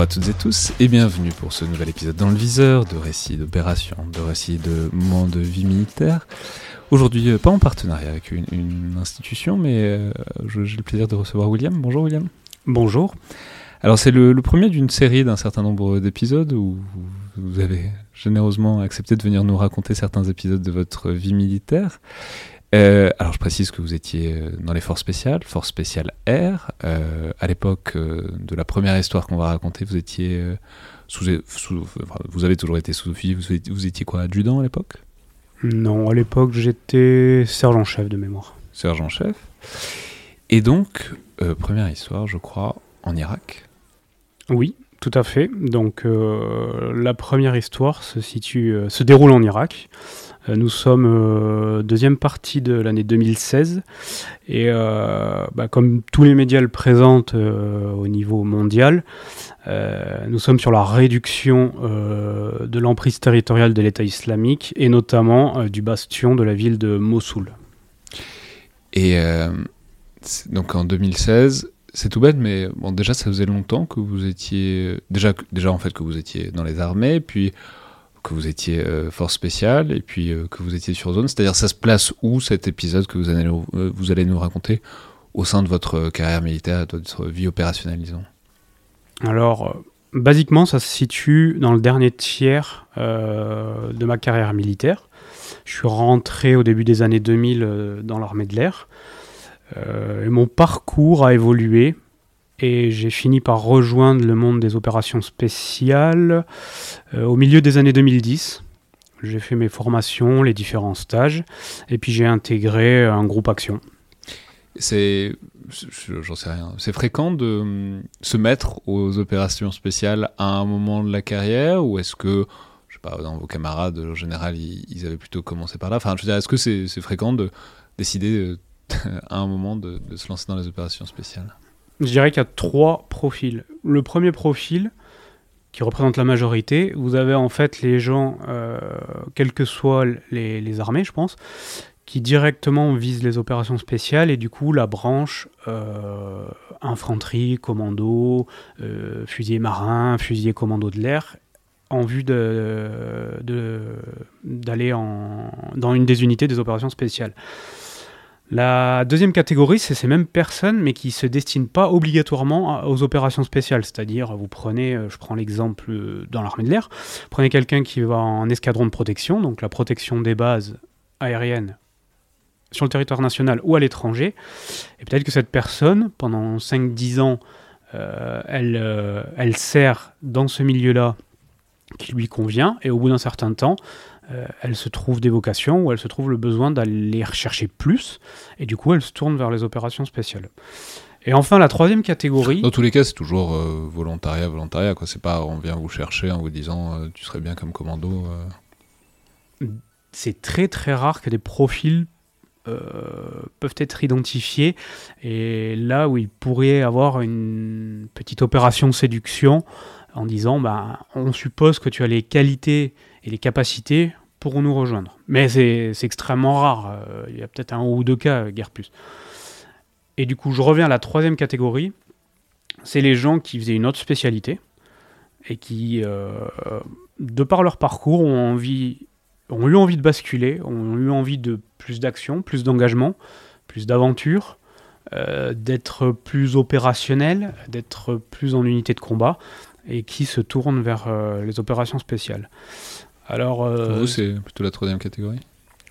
Bonjour à toutes et tous et bienvenue pour ce nouvel épisode dans le viseur de récits d'opérations, de récits de moments de vie militaire. Aujourd'hui, euh, pas en partenariat avec une, institution, mais euh, j'ai le plaisir de recevoir William. Bonjour William. Bonjour. Alors c'est le, premier d'une série d'un certain nombre d'épisodes où vous avez généreusement accepté de venir nous raconter certains épisodes de votre vie militaire. Euh, alors je précise que vous étiez euh, dans les forces spéciales, force spéciale R. Euh, à l'époque de la première histoire qu'on va raconter, vous étiez sous, vous avez toujours été sous officier. Vous, vous, étiez quoi, adjudant à l'époque? Non, à l'époque j'étais sergent-chef de mémoire. Sergent-chef. Et donc première histoire, je crois, en Irak. Oui, tout à fait. Donc la première histoire se situe, se déroule en Irak. Euh, nous sommes euh, deuxième partie de l'année 2016 et euh, bah, comme tous les médias le présentent au niveau mondial, nous sommes sur la réduction de l'emprise territoriale de l'État islamique et notamment du bastion de la ville de Mossoul. Et donc en 2016, c'est tout bête, mais bon, déjà ça faisait longtemps que vous étiez déjà déjà en fait que vous étiez dans les armées, puis que vous étiez euh, force spéciale et puis euh, que vous étiez sur zone. C'est-à-dire, ça se place où cet épisode que vous allez, euh, vous allez nous raconter au sein de votre carrière militaire, de votre vie opérationnelle, disons? Alors, basiquement, ça se situe dans le dernier tiers de ma carrière militaire. Je suis rentré au début des années 2000 dans l'armée de l'air. et mon parcours a évolué et j'ai fini par rejoindre le monde des opérations spéciales euh, au milieu des années 2010. J'ai fait mes formations, les différents stages, et puis j'ai intégré un groupe action. C'est, j'en sais rien, c'est fréquent de hum, se mettre aux opérations spéciales à un moment de la carrière, ou est-ce que, je sais pas, dans vos camarades, en général, ils, avaient plutôt commencé par là? Enfin, je veux dire, est-ce que c'est, fréquent de décider euh, à un moment de se lancer dans les opérations spéciales? Je dirais qu'il y a trois profils. Le premier profil, qui représente la majorité, vous avez en fait les gens, euh, quelles que soient les, armées, je pense, qui directement visent les opérations spéciales et du coup la branche euh, infanterie, commando, euh, fusilier marin, fusilier commando de l'air en vue d'aller dans une des unités des opérations spéciales. La deuxième catégorie, c'est ces mêmes personnes, mais qui ne se destinent pas obligatoirement aux opérations spéciales. C'est-à-dire, vous prenez, euh, je prends l'exemple euh, dans l'armée de l'air, prenez quelqu'un qui va en escadron de protection, donc la protection des bases aériennes sur le territoire national ou à l'étranger, et peut-être que cette personne, pendant 5-10 ans, euh, elle, elle sert dans ce milieu-là qui lui convient, et au bout d'un certain temps, euh, elle se trouve des vocations ou elle se trouve le besoin d'aller rechercher plus, et du coup elle se tourne vers les opérations spéciales. Et enfin, la troisième catégorie. Dans tous les cas, c'est toujours euh, volontariat, volontariat. Quoi. C'est pas on vient vous chercher en vous disant euh, tu serais bien comme commando. C'est très très rare que des profils peuvent être identifiés. Et là où il pourrait avoir une petite opération séduction en disant bah, on suppose que tu as les qualités et les capacités pourront nous rejoindre. Mais c'est extrêmement rare. Euh, il y a peut-être un ou deux cas, guère plus. Et du coup, je reviens à la troisième catégorie. C'est les gens qui faisaient une autre spécialité et qui, euh, de par leur parcours, ont, envie, ont eu envie de basculer, ont eu envie de plus d'action, plus d'engagement, plus d'aventure, euh, d'être plus opérationnel, d'être plus en unité de combat, et qui se tournent vers euh, les opérations spéciales. Alors, euh, vous, c'est plutôt la troisième catégorie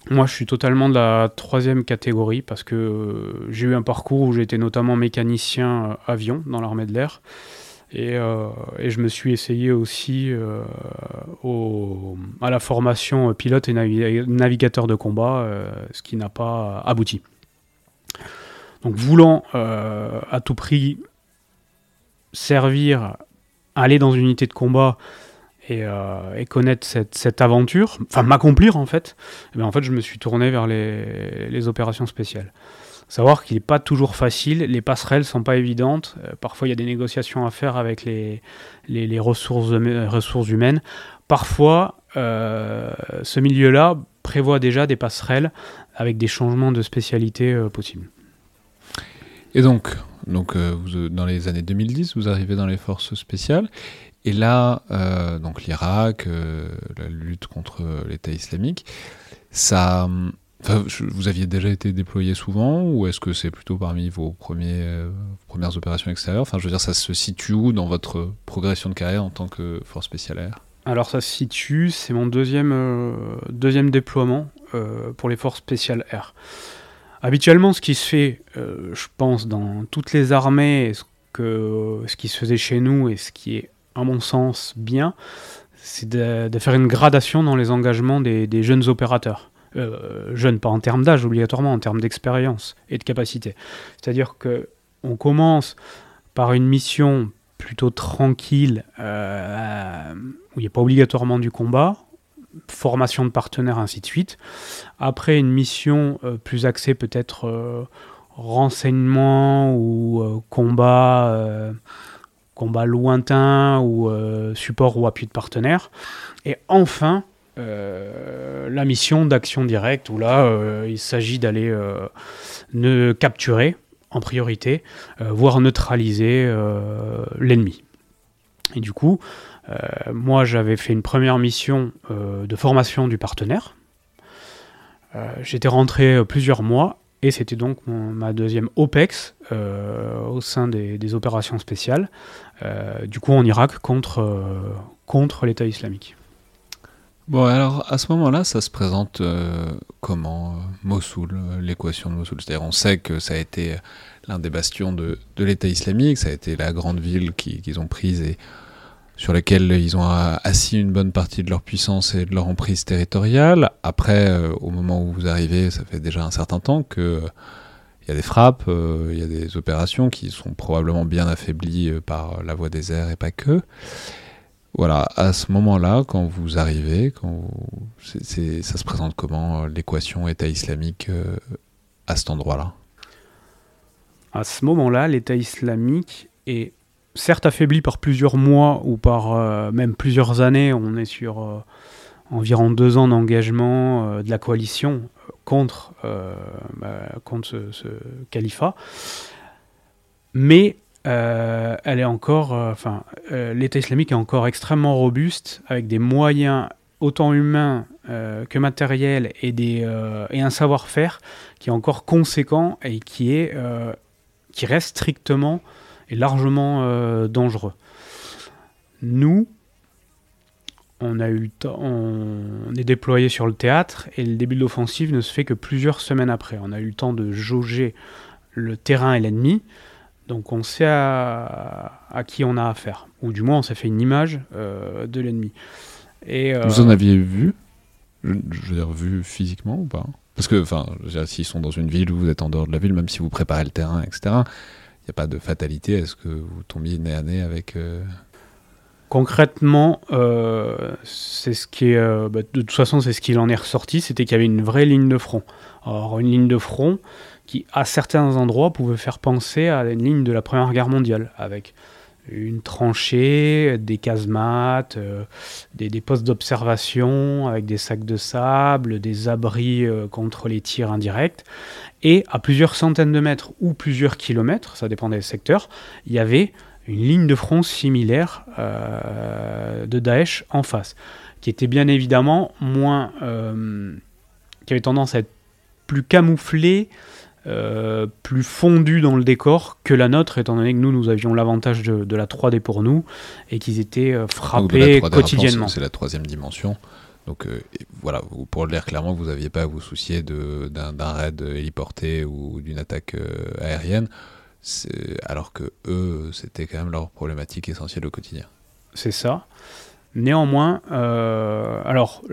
moi, je suis totalement de la troisième catégorie parce que j'ai eu un parcours où j'étais notamment mécanicien avion dans l'armée de l'air. Et, et, je me suis essayé aussi au, à la formation pilote et navigateur de combat, ce qui n'a pas abouti. Donc voulant euh, à tout prix servir, aller dans une unité de combat et, euh, connaître cette, aventure, enfin m'accomplir en fait, eh en fait je me suis tourné vers les, opérations spéciales. Savoir qu'il n'est pas toujours facile, les passerelles sont pas évidentes, euh, parfois il y a des négociations à faire avec les, les, ressources, ressources humaines. Parfois, ce milieu-là prévoit déjà des passerelles avec des changements de spécialité possibles. Et donc, donc euh, dans les années 2010, vous arrivez dans les forces spéciales. Et là, euh, donc l'Irak, euh, la lutte contre l'État islamique, ça, vous aviez déjà été déployé souvent ou est-ce que c'est plutôt parmi vos premières opérations extérieures? Enfin, je veux dire, ça se situe où dans votre progression de carrière en tant que force spéciale air Alors, ça se situe, c'est mon deuxième, deuxième déploiement pour les forces spéciales air. Habituellement, ce qui se fait, euh, je pense, dans toutes les armées, ce, que, ce qui se faisait chez nous et ce qui est, à mon sens, bien, c'est de, faire une gradation dans les engagements des, jeunes opérateurs. Euh, jeunes, pas en termes d'âge obligatoirement, en termes d'expérience et de capacité. C'est-à-dire que on commence par une mission plutôt tranquille, euh, où il n'y a pas obligatoirement du combat, formation de partenaires, ainsi de suite. Après, une mission euh, plus axée peut-être euh, renseignement ou euh, combat, combat lointain ou support ou appui de partenaires. Et enfin, la mission d'action directe où là, il s'agit d'aller capturer en priorité, voire neutraliser l'ennemi. Et du coup, moi, j'avais fait une première mission euh, de formation du partenaire. Euh, j'étais rentré plusieurs mois et c'était donc ma deuxième OPEX au sein des, opérations spéciales, du coup en Irak contre, contre l'État islamique. Bon, alors à ce moment-là, ça se présente comment Mossoul, l'équation de Mossoul? C'est-à-dire, on sait que ça a été l'un des bastions de l'État islamique, ça a été la grande ville qu'ils ont prise et sur lesquels ils ont assis une bonne partie de leur puissance et de leur emprise territoriale. Après, euh, au moment où vous arrivez, ça fait déjà un certain temps que il y a des frappes, euh, il y a des opérations qui sont probablement bien affaiblies euh, par la voie des airs et pas que. Voilà, à ce moment-là, quand vous arrivez, quand ça se présente comment l'équation État islamique à cet endroit-là? À ce moment-là, l'État islamique est certes affaibli par plusieurs mois ou par euh, même plusieurs années, on est sur euh, environ deux ans d'engagement euh, de la coalition contre, bah, ce, califat. Mais l'État islamique est encore extrêmement robuste avec des moyens autant humains que matériels et, un savoir-faire qui est encore conséquent et qui reste strictement est largement euh, dangereux. Nous, on a eu on est déployé sur le théâtre et le début de l'offensive ne se fait que plusieurs semaines après. On a eu le temps de jauger le terrain et l'ennemi, donc on sait à, qui on a affaire, ou du moins on s'est fait une image euh, de l'ennemi. Euh, vous en aviez vu, je, veux dire vu physiquement ou pas? Parce que, enfin, s'ils sont dans une ville, vous êtes en dehors de la ville, même si vous préparez le terrain, etc n'y a pas de fatalité Est-ce que vous tombiez nez à nez avec... Euh, Concrètement, euh, c'est ce qui est, euh, bah, de toute façon, c'est ce qu'il en est ressorti, c'était qu'il y avait une vraie ligne de front. Alors une ligne de front qui, à certains endroits, pouvait faire penser à une ligne de la Première Guerre mondiale, avec une tranchée, des casemates, euh, des, postes d'observation avec des sacs de sable, des abris euh, contre les tirs indirects. Et à plusieurs centaines de mètres ou plusieurs kilomètres, ça dépend des secteurs, il y avait une ligne de front similaire de Daesh en face, qui était bien évidemment moins, qui avait tendance à être plus camouflée, plus fondue dans le décor que la nôtre, étant donné que nous, nous avions l'avantage de, la 3D pour nous et qu'ils étaient frappés quotidiennement. C'est la troisième dimension. Donc euh, voilà, pour le dire clairement, vous n'aviez pas à vous soucier d'un raid héliporté ou d'une attaque euh, aérienne, alors que eux, c'était quand même leur problématique essentielle au quotidien. C'est ça. Néanmoins, euh, alors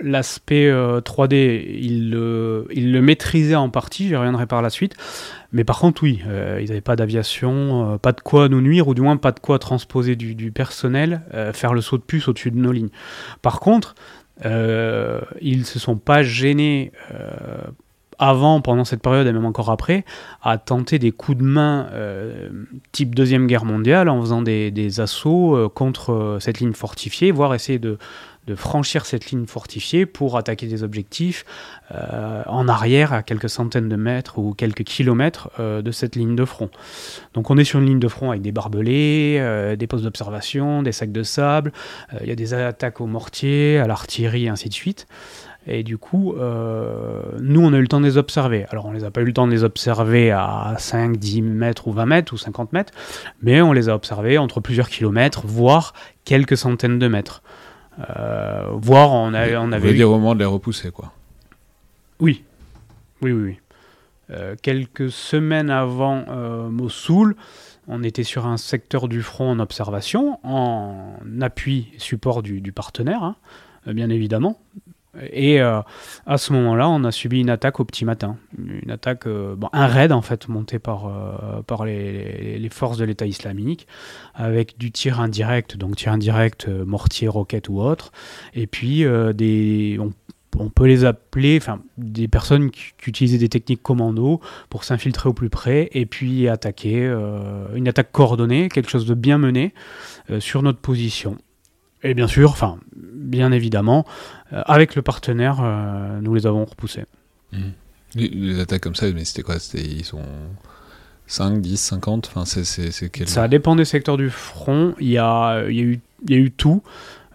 l'aspect 3D, il, il, le maîtrisait en partie, j'y reviendrai par la suite, mais par contre, oui, euh, ils n'avaient pas d'aviation, euh, pas de quoi nous nuire, ou du moins pas de quoi transposer du, personnel, euh, faire le saut de puce au-dessus de nos lignes. Par contre, ils se sont pas gênés avant, pendant cette période et même encore après, à tenter des coups de main type Deuxième Guerre mondiale en faisant des assauts contre cette ligne fortifiée, voire essayer de, franchir cette ligne fortifiée pour attaquer des objectifs euh, en arrière à quelques centaines de mètres ou quelques kilomètres euh, de cette ligne de front. Donc on est sur une ligne de front avec des barbelés, euh, des postes d'observation, des sacs de sable, il y a des attaques au mortier, à l'artillerie, ainsi de suite. Et du coup, nous, on a eu le temps de les observer. Alors, on les a pas eu le temps de les observer à 5, 10 mètres ou 20 mètres ou 50 mètres, mais on les a observés entre plusieurs kilomètres, voire quelques centaines de mètres. Euh, voire on, a, on avait. Vous dire au moment de les repousser, quoi. Oui. Oui, oui, oui. Euh, quelques semaines avant euh, Mossoul, on était sur un secteur du front en observation, en appui support du, du partenaire, hein, bien évidemment. Et euh, à ce moment-là, on a subi une attaque au petit matin. Une attaque, euh, un raid en fait, monté par, euh, par les, forces de l'État islamique, avec du tir indirect, donc tir indirect, mortier, roquette ou autre. Et puis, des, on, peut les appeler, enfin, des personnes qui, utilisaient des techniques commando pour s'infiltrer au plus près et puis attaquer. une attaque coordonnée, quelque chose de bien mené sur notre position. Et bien sûr, enfin, bien évidemment, euh, avec le partenaire, euh, nous les avons repoussés. Mmh. Les, attaques comme ça, mais c'était quoi? Ils sont 5, 10, 50 enfin, c'est, quel... Ça dépend des secteurs du front. Il y a, il y a, eu, il y a eu tout.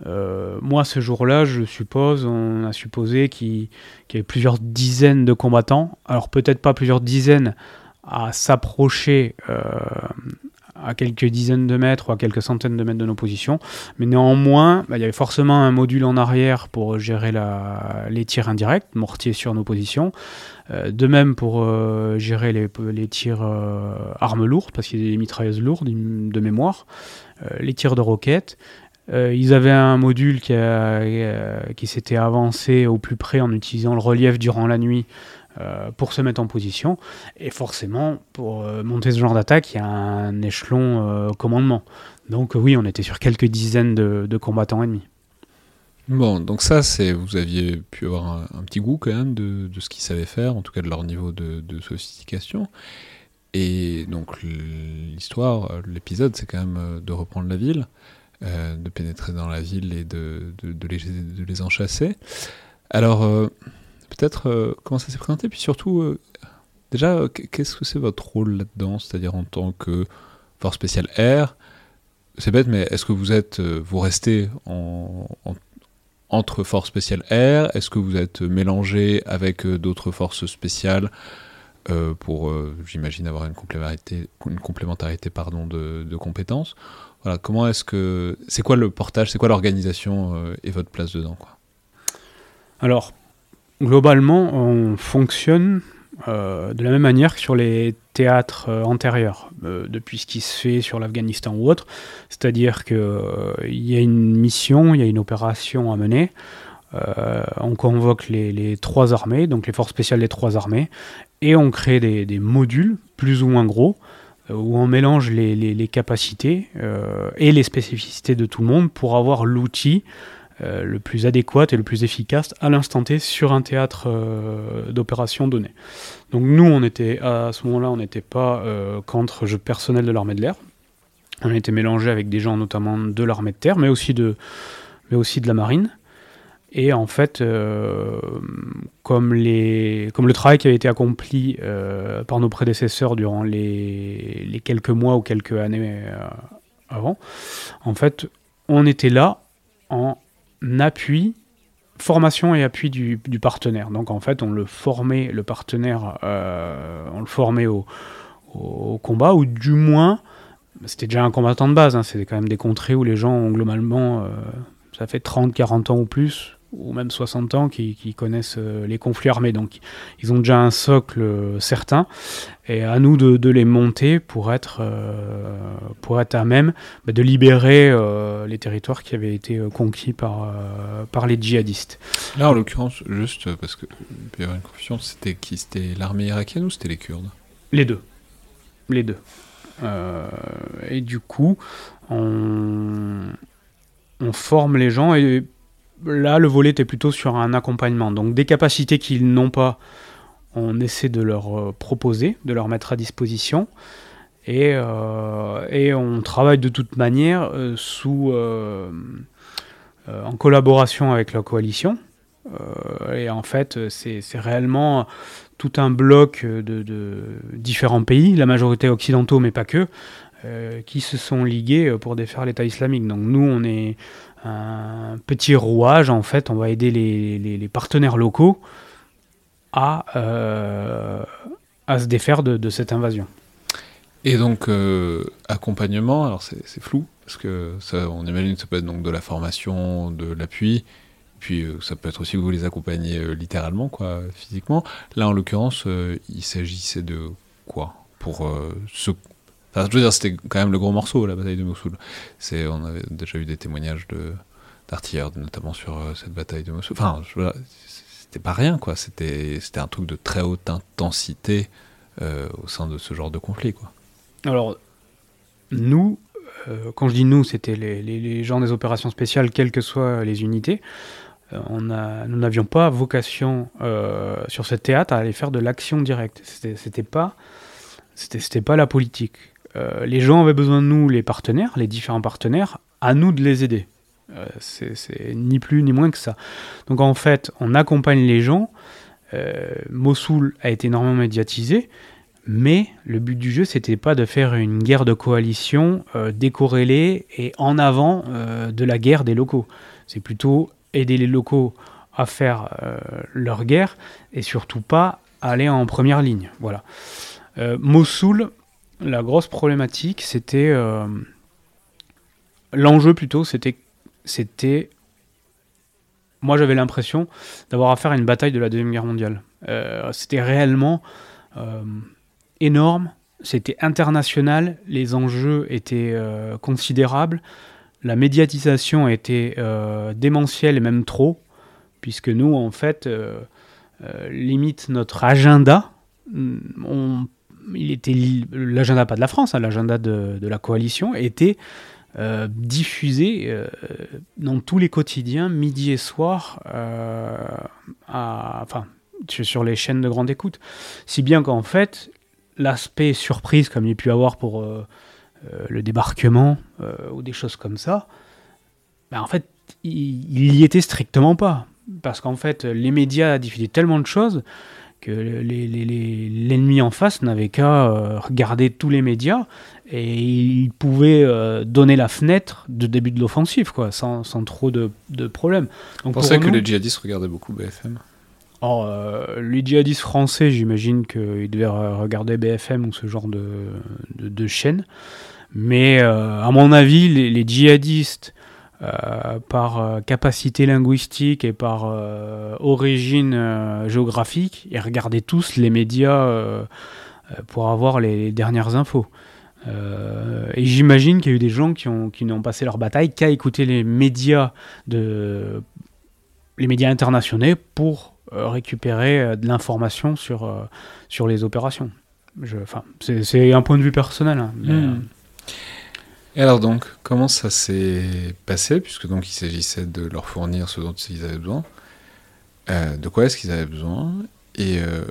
Euh, moi, ce jour-là, je suppose, on a supposé qu'il, y avait plusieurs dizaines de combattants. Alors peut-être pas plusieurs dizaines à s'approcher à quelques dizaines de mètres ou à quelques centaines de mètres de nos positions. Mais néanmoins, bah, il y avait forcément un module en arrière pour gérer les tirs indirects, mortiers sur nos positions. Euh, de même pour euh, gérer les, tirs euh, armes lourdes, parce qu'il y a des mitrailleuses lourdes de mémoire, les tirs de roquettes. ils avaient un module qui s'était avancé au plus près en utilisant le relief durant la nuit euh, pour se mettre en position. Et forcément, pour euh, monter ce genre d'attaque, il y a un échelon euh, commandement. Donc oui, on était sur quelques dizaines de, combattants ennemis. Bon, donc ça, c'est vous aviez pu avoir un, petit goût quand même de, ce qu'ils savaient faire, en tout cas de leur niveau de, sophistication. Et donc l'histoire, l'épisode, c'est quand même de reprendre la ville, de pénétrer dans la ville et de, les, de les, en chasser. Alors, peut-être euh, comment ça s'est présenté, puis surtout, euh, déjà, euh, qu'est-ce que c'est votre rôle là-dedans, c'est-à-dire en tant que force spéciale air C'est bête, mais est-ce que vous êtes, vous restez en, entre forces spéciales air Est-ce que vous êtes mélangé avec d'autres forces spéciales pour, j'imagine, avoir une complémentarité, une complémentarité pardon, de, de compétences? Voilà, comment est-ce que c'est quoi le portage, c'est quoi l'organisation et votre place dedans quoi? Alors globalement, on fonctionne euh, de la même manière que sur les théâtres euh, antérieurs, euh, depuis ce qui se fait sur l'Afghanistan ou autre. C'est-à-dire qu'il y a une mission, il y a une opération à mener. on convoque les, trois armées, donc les forces spéciales des trois armées, et on crée des, modules plus ou moins gros où on mélange les capacités et les spécificités de tout le monde pour avoir l'outil euh, le plus adéquat et le plus efficace à l'instant T sur un théâtre euh, d'opération donné. Donc nous, on était à ce moment-là, on n'était pas euh, contre jeu personnel de l'armée de l'air. On était mélangé avec des gens notamment de l'armée de terre, mais aussi de, mais aussi de la marine. Et en fait, comme, les, comme le travail qui avait été accompli par nos prédécesseurs durant les, les, quelques mois ou quelques années avant, en fait, on était là en appui, formation et appui du, partenaire. Donc en fait, on le formait, le partenaire, on le formait au, combat, ou du moins, c'était déjà un combattant de base, hein, c'était quand même des contrées où les gens ont globalement, ça fait 30, 40 ans ou plus, ou même 60 ans qui, connaissent euh, les conflits armés. Donc ils ont déjà un socle euh, certain. Et à nous de, les monter pour être, euh, pour être à même bah, de libérer les territoires qui avaient été conquis par, par les djihadistes. Là, en l'occurrence, juste parce que il y avait une confusion, c'était qui? C'était l'armée irakienne ou c'était les Kurdes? Les deux. Les deux. et du coup, on, on forme les gens et là, le volet était plutôt sur un accompagnement. Donc des capacités qu'ils n'ont pas, on essaie de leur euh, proposer, de leur mettre à disposition. Et, euh, on travaille de toute manière euh, sous, en collaboration avec la coalition. et en fait, c'est réellement tout un bloc de, de, différents pays, la majorité occidentaux, mais pas que, qui se sont ligués pour défaire l'État islamique. Donc nous, on est un petit rouage, en fait, on va aider les, partenaires locaux à, euh, à se défaire de, cette invasion. Et donc, euh, accompagnement, alors c'est flou, parce que ça, on imagine que ça peut être donc de la formation, de l'appui, puis euh, ça peut être aussi que vous les accompagnez littéralement, quoi, physiquement. Là, en l'occurrence, il s'agissait de quoi? Pour je veux dire, c'était quand même le gros morceau, la bataille de Mossoul. C'est, on avait déjà eu des témoignages de, d'artilleurs, notamment sur euh, cette bataille de Mossoul. Enfin, c'était pas rien, quoi. C'était, c'était un truc de très haute intensité euh, au sein de ce genre de conflit, quoi. Alors, nous, euh, quand je dis nous, c'était les, les, gens des opérations spéciales, quelles que soient les unités. On a, nous n'avions pas vocation sur ce théâtre à aller faire de l'action directe. C'était, c'était pas, c'était, c'était pas la politique. Euh, les gens avaient besoin de nous, les partenaires, les différents partenaires, à nous de les aider. Euh, c'est ni plus ni moins que ça. Donc en fait, on accompagne les gens. Euh, Mossoul a été énormément médiatisé, mais le but du jeu, c'était pas de faire une guerre de coalition décorrélée et en avant de la guerre des locaux. C'est plutôt aider les locaux à faire leur guerre et surtout pas aller en première ligne. Voilà. Mossoul, la grosse problématique, c'était. Euh, l'enjeu plutôt, c'était. moi, j'avais l'impression d'avoir affaire à une bataille de la Deuxième Guerre mondiale. Euh, c'était réellement euh, énorme, c'était international, les enjeux étaient considérables, la médiatisation était démentielle et même trop, puisque nous, en fait, limite notre agenda, on il était l'agenda pas de la France, hein, l'agenda de, la coalition était euh, diffusé euh, dans tous les quotidiens, midi et soir, euh, enfin, sur les chaînes de grande écoute. Si bien qu'en fait, l'aspect surprise, comme il y a pu avoir pour le débarquement ou des choses comme ça, ben, en fait, il n'y était strictement pas. Parce qu'en fait, les médias diffusaient tellement de choses que l'ennemi en face n'avait qu'à euh, regarder tous les médias et il pouvait euh, donner la fenêtre de début de l'offensive, quoi, sans, sans, trop de, de problèmes. On pensait que les djihadistes regardaient beaucoup BFM oh, euh, Les djihadistes français, j'imagine qu'ils devaient regarder BFM ou ce genre de, de, de chaîne. Mais à mon avis, les, les djihadistes euh, par euh, capacité linguistique et par euh, origine géographique, et regardaient tous les médias pour avoir les, dernières infos. et j'imagine qu'il y a eu des gens qui, ont, qui n'ont passé leur bataille qu'à écouter les médias, de, les médias internationaux pour récupérer de l'information sur, sur les opérations. Je, c'est, un point de vue personnel. Hein, hmm. Et alors donc, comment ça s'est passé, puisque donc il s'agissait de leur fournir ce dont ils avaient besoin euh, De quoi est-ce qu'ils avaient besoin Et euh,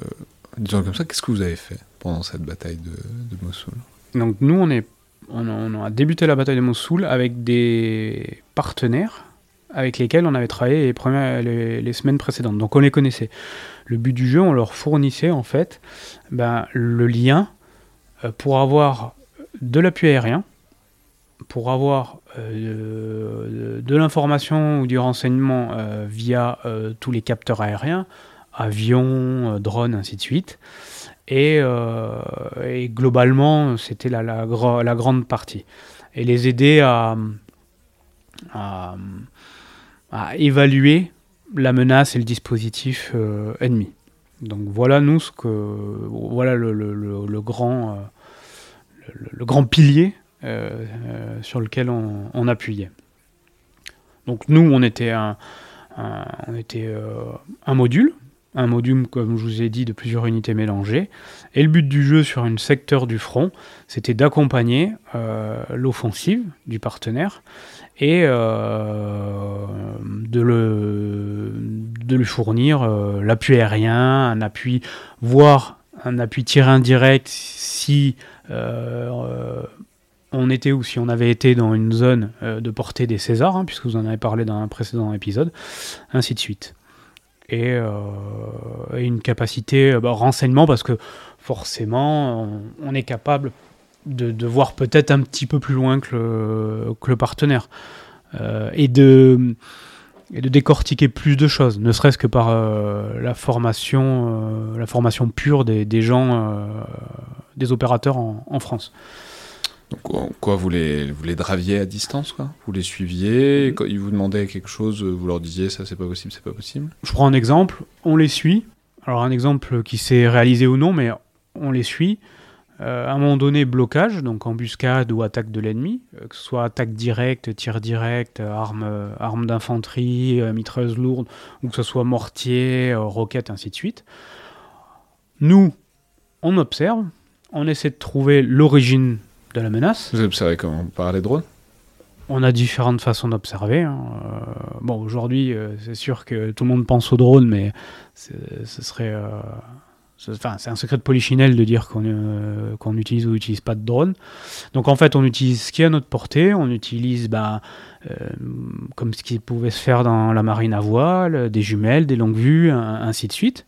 disons comme ça, qu'est-ce que vous avez fait pendant cette bataille de, Mossoul? Donc nous, on, a, débuté la bataille de Mossoul avec des partenaires avec lesquels on avait travaillé les, les, semaines précédentes. Donc on les connaissait. Le but du jeu, on leur fournissait en fait ben, le lien euh, pour avoir de l'appui aérien, pour avoir euh, de, l'information ou du renseignement euh, via tous les capteurs aériens, avions, drones, ainsi de suite. Et, globalement, c'était la, grande partie. Et les aider à, évaluer la menace et le dispositif euh, ennemi. Donc voilà nous ce que voilà le, grand euh, le, grand pilier euh, sur lequel on, appuyait. Donc nous on était était un module un module, comme je vous ai dit, de plusieurs unités mélangées. Et le but du jeu sur un secteur du front, c'était d'accompagner l'offensive du partenaire et euh, de, lui fournir euh, l'appui aérien, un appui, voire un appui tir indirect si euh, on était ou si on avait été dans une zone de portée des Césars, hein, puisque vous en avez parlé dans un précédent épisode, ainsi de suite. Et, une capacité bah, renseignement, parce que forcément, on est capable de, voir peut-être un petit peu plus loin que le, partenaire. Euh, et, de, décortiquer plus de choses, ne serait-ce que par euh, la, formation, euh, la formation pure des, gens, des opérateurs en France. Donc, quoi, vous les, vous les draviez à distance, quoi Vous les suiviez Quand ils vous demandaient quelque chose, vous leur disiez ça, c'est pas possible, c'est pas possible? Je prends un exemple, on les suit. Alors, un exemple qui s'est réalisé ou non, mais on les suit. Euh, à un moment donné, blocage, donc embuscade ou attaque de l'ennemi, euh, que ce soit attaque directe, tir direct, arme, euh, arme d'infanterie, mitreuse lourde, ou que ce soit mortier, roquette, ainsi de suite. Nous, on observe, on essaie de trouver l'origine de la menace. Vous observez comment Par les drones? On a différentes façons d'observer. Hein. bon, aujourd'hui, c'est sûr que tout le monde pense aux drones, mais ce serait c'est un secret de polichinelle de dire qu'on euh, utilise ou n'utilise pas de drone. Donc en fait, on utilise ce qui est à notre portée. On utilise, bah, euh, comme ce qui pouvait se faire dans la marine à voile, des jumelles, des longues vues, ainsi de suite.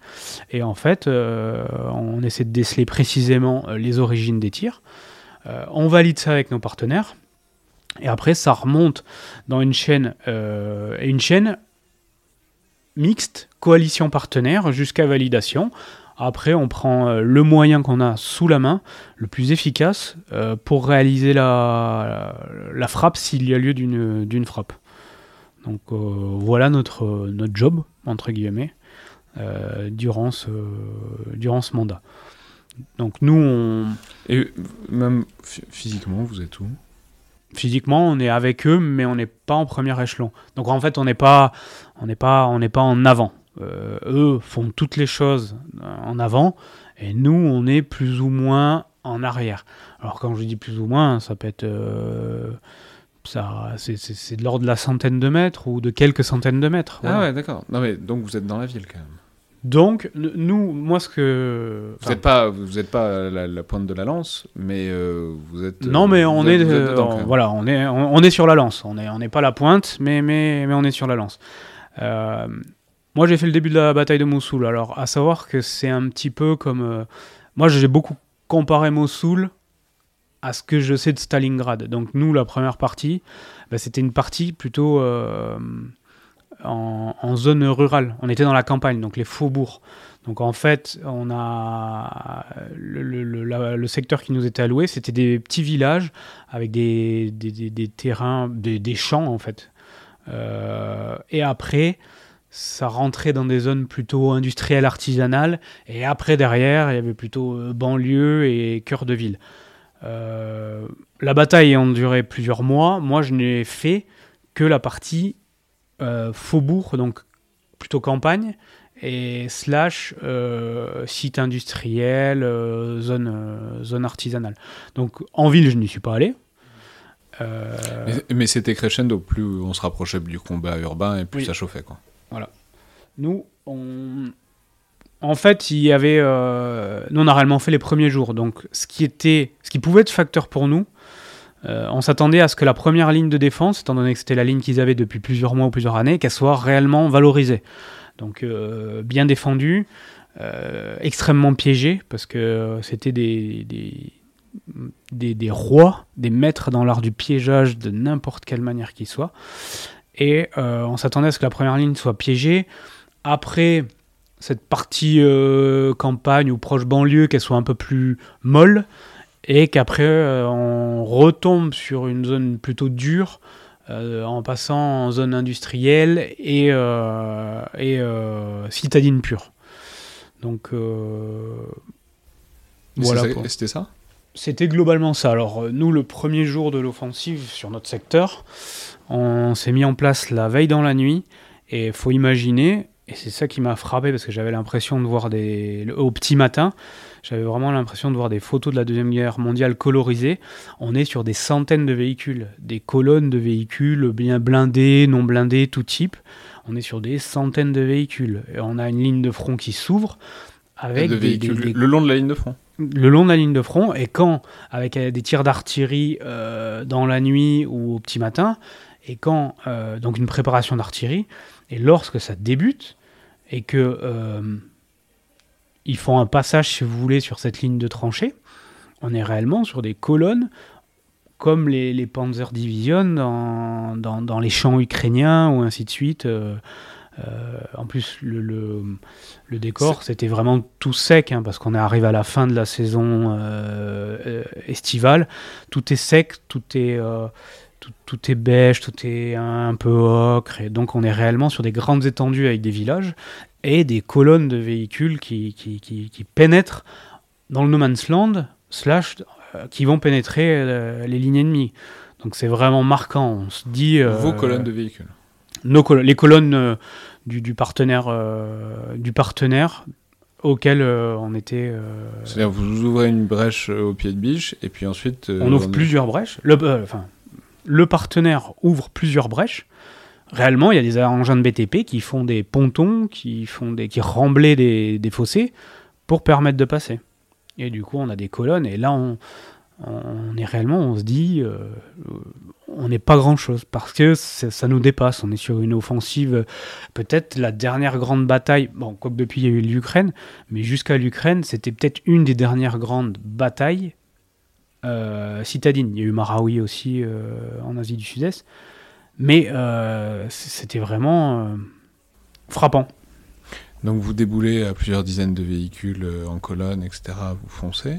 Et en fait, euh, on essaie de déceler précisément les origines des tirs. On valide ça avec nos partenaires. Et après, ça remonte dans une chaîne, une chaîne mixte, coalition partenaire, jusqu'à validation. Après, on prend euh, le moyen qu'on a sous la main, le plus efficace, euh, pour réaliser la, frappe s'il y a lieu d'une frappe. Donc euh, voilà notre, notre job, entre guillemets, durant ce mandat. Donc nous, on... Et même physiquement, vous êtes où? Physiquement, on est avec eux, mais on n'est pas en premier échelon. Donc en fait, on n'est pas, on n'est pas, on n'est pas en avant. Euh, eux font toutes les choses en avant et nous, on est plus ou moins en arrière. Alors quand je dis plus ou moins, ça peut être... Euh, ça, c'est de l'ordre de la centaine de mètres ou de quelques centaines de mètres. Ah ouais, d'accord. Non mais donc vous êtes dans la ville quand même. Donc nous, moi ce que vous n'êtes pas, vous êtes pas la, pointe de la lance, mais euh, vous êtes. Non mais on est, voilà, on est, on, est sur la lance. On est, on n'est pas la pointe, mais mais mais on est sur la lance. Euh, moi, j'ai fait le début de la bataille de Mossoul. Alors, à savoir que c'est un petit peu comme. Euh, moi, j'ai beaucoup comparé Mossoul à ce que je sais de Stalingrad. Donc, nous, la première partie, bah, c'était une partie plutôt en, zone rurale. On était dans la campagne, donc les faubourgs. Donc, en fait, on a. Le, secteur qui nous était alloué, c'était des petits villages avec des, des, terrains, des, champs, en fait. Euh, et après ça rentrait dans des zones plutôt industrielles, artisanales, et après derrière, il y avait plutôt euh, banlieue et cœur de ville. Euh, la bataille ayant duré plusieurs mois, moi je n'ai fait que la partie faubourg, donc plutôt campagne, et slash site industriel, zone, zone artisanale. Donc en ville, je n'y suis pas allé. Mais, mais c'était crescendo, plus on se rapprochait du combat urbain et plus ça chauffait. Quoi. Voilà. Nous, on... En fait, il y avait... Euh, nous, on a réellement fait les premiers jours. Donc, ce qui, était... ce qui pouvait être facteur pour nous, on s'attendait à ce que la première ligne de défense, étant donné que c'était la ligne qu'ils avaient depuis plusieurs mois ou plusieurs années, qu'elle soit réellement valorisée. Donc bien défendue, extrêmement piégée, parce que c'était des, des, rois, des maîtres dans l'art du piégeage de n'importe quelle manière qu'il soit. Et euh, on s'attendait à ce que la première ligne soit piégée. Après cette partie euh, campagne ou proche banlieue, qu'elle soit un peu plus molle. Et qu'après, euh, on retombe sur une zone plutôt dure. en passant en zone industrielle et, et citadine pure. Donc voilà. C'était ça? C'était globalement ça. Alors euh, nous, le premier jour de l'offensive sur notre secteur, on s'est mis en place la veille dans la nuit. Et faut imaginer, et c'est ça qui m'a frappé parce que j'avais l'impression de voir des... Au petit matin, j'avais vraiment l'impression de voir des photos de la Deuxième Guerre mondiale colorisées. On est sur des centaines de véhicules, des colonnes de véhicules bien blindés, non blindés, tout type. On est sur des centaines de véhicules. Et on a une ligne de front qui s'ouvre avec des, véhicules le long de la ligne de front le long de la ligne de front, et quand, avec euh, des tirs d'artillerie euh, dans la nuit ou au petit matin, et quand, euh, donc une préparation d'artillerie, et lorsque ça débute, et que ils font un passage, si vous voulez, sur cette ligne de tranchée, on est réellement sur des colonnes comme les, les Panzer Division dans, dans, dans, les champs ukrainiens ou ainsi de suite. Euh, en plus, le, le, décor, c'était vraiment tout sec, hein, parce qu'on est arrivé à la fin de la saison euh, euh, estivale. Tout est sec, tout est, tout, est beige, tout est un, peu ocre. Et donc, on est réellement sur des grandes étendues avec des villages et des colonnes de véhicules qui, qui, qui, pénètrent dans le no man's land, slash, qui vont pénétrer les lignes ennemies. Donc, c'est vraiment marquant. On se dit. Vos colonnes de véhicules les colonnes euh, du, partenaire, euh, du partenaire auquel euh, on était. C'est-à-dire vous ouvrez une brèche au pied de biche et puis ensuite. on ouvre plusieurs brèches. Le, enfin, le partenaire ouvre plusieurs brèches. Réellement, il y a des engins de BTP qui font des pontons, qui font des, qui remblaient des, fossés pour permettre de passer. Et du coup, on a des colonnes et là, on, est réellement, on se dit, on n'est pas grand-chose parce que ça nous dépasse. On est sur une offensive, peut-être la dernière grande bataille, bon, quoique depuis il y a eu l'Ukraine, mais jusqu'à l'Ukraine, c'était peut-être une des dernières grandes batailles euh, citadines. Il y a eu Marawi aussi euh, en Asie du Sud-Est, mais euh, c'était vraiment frappant. Donc vous déboulez à plusieurs dizaines de véhicules en colonne, etc. Vous foncez.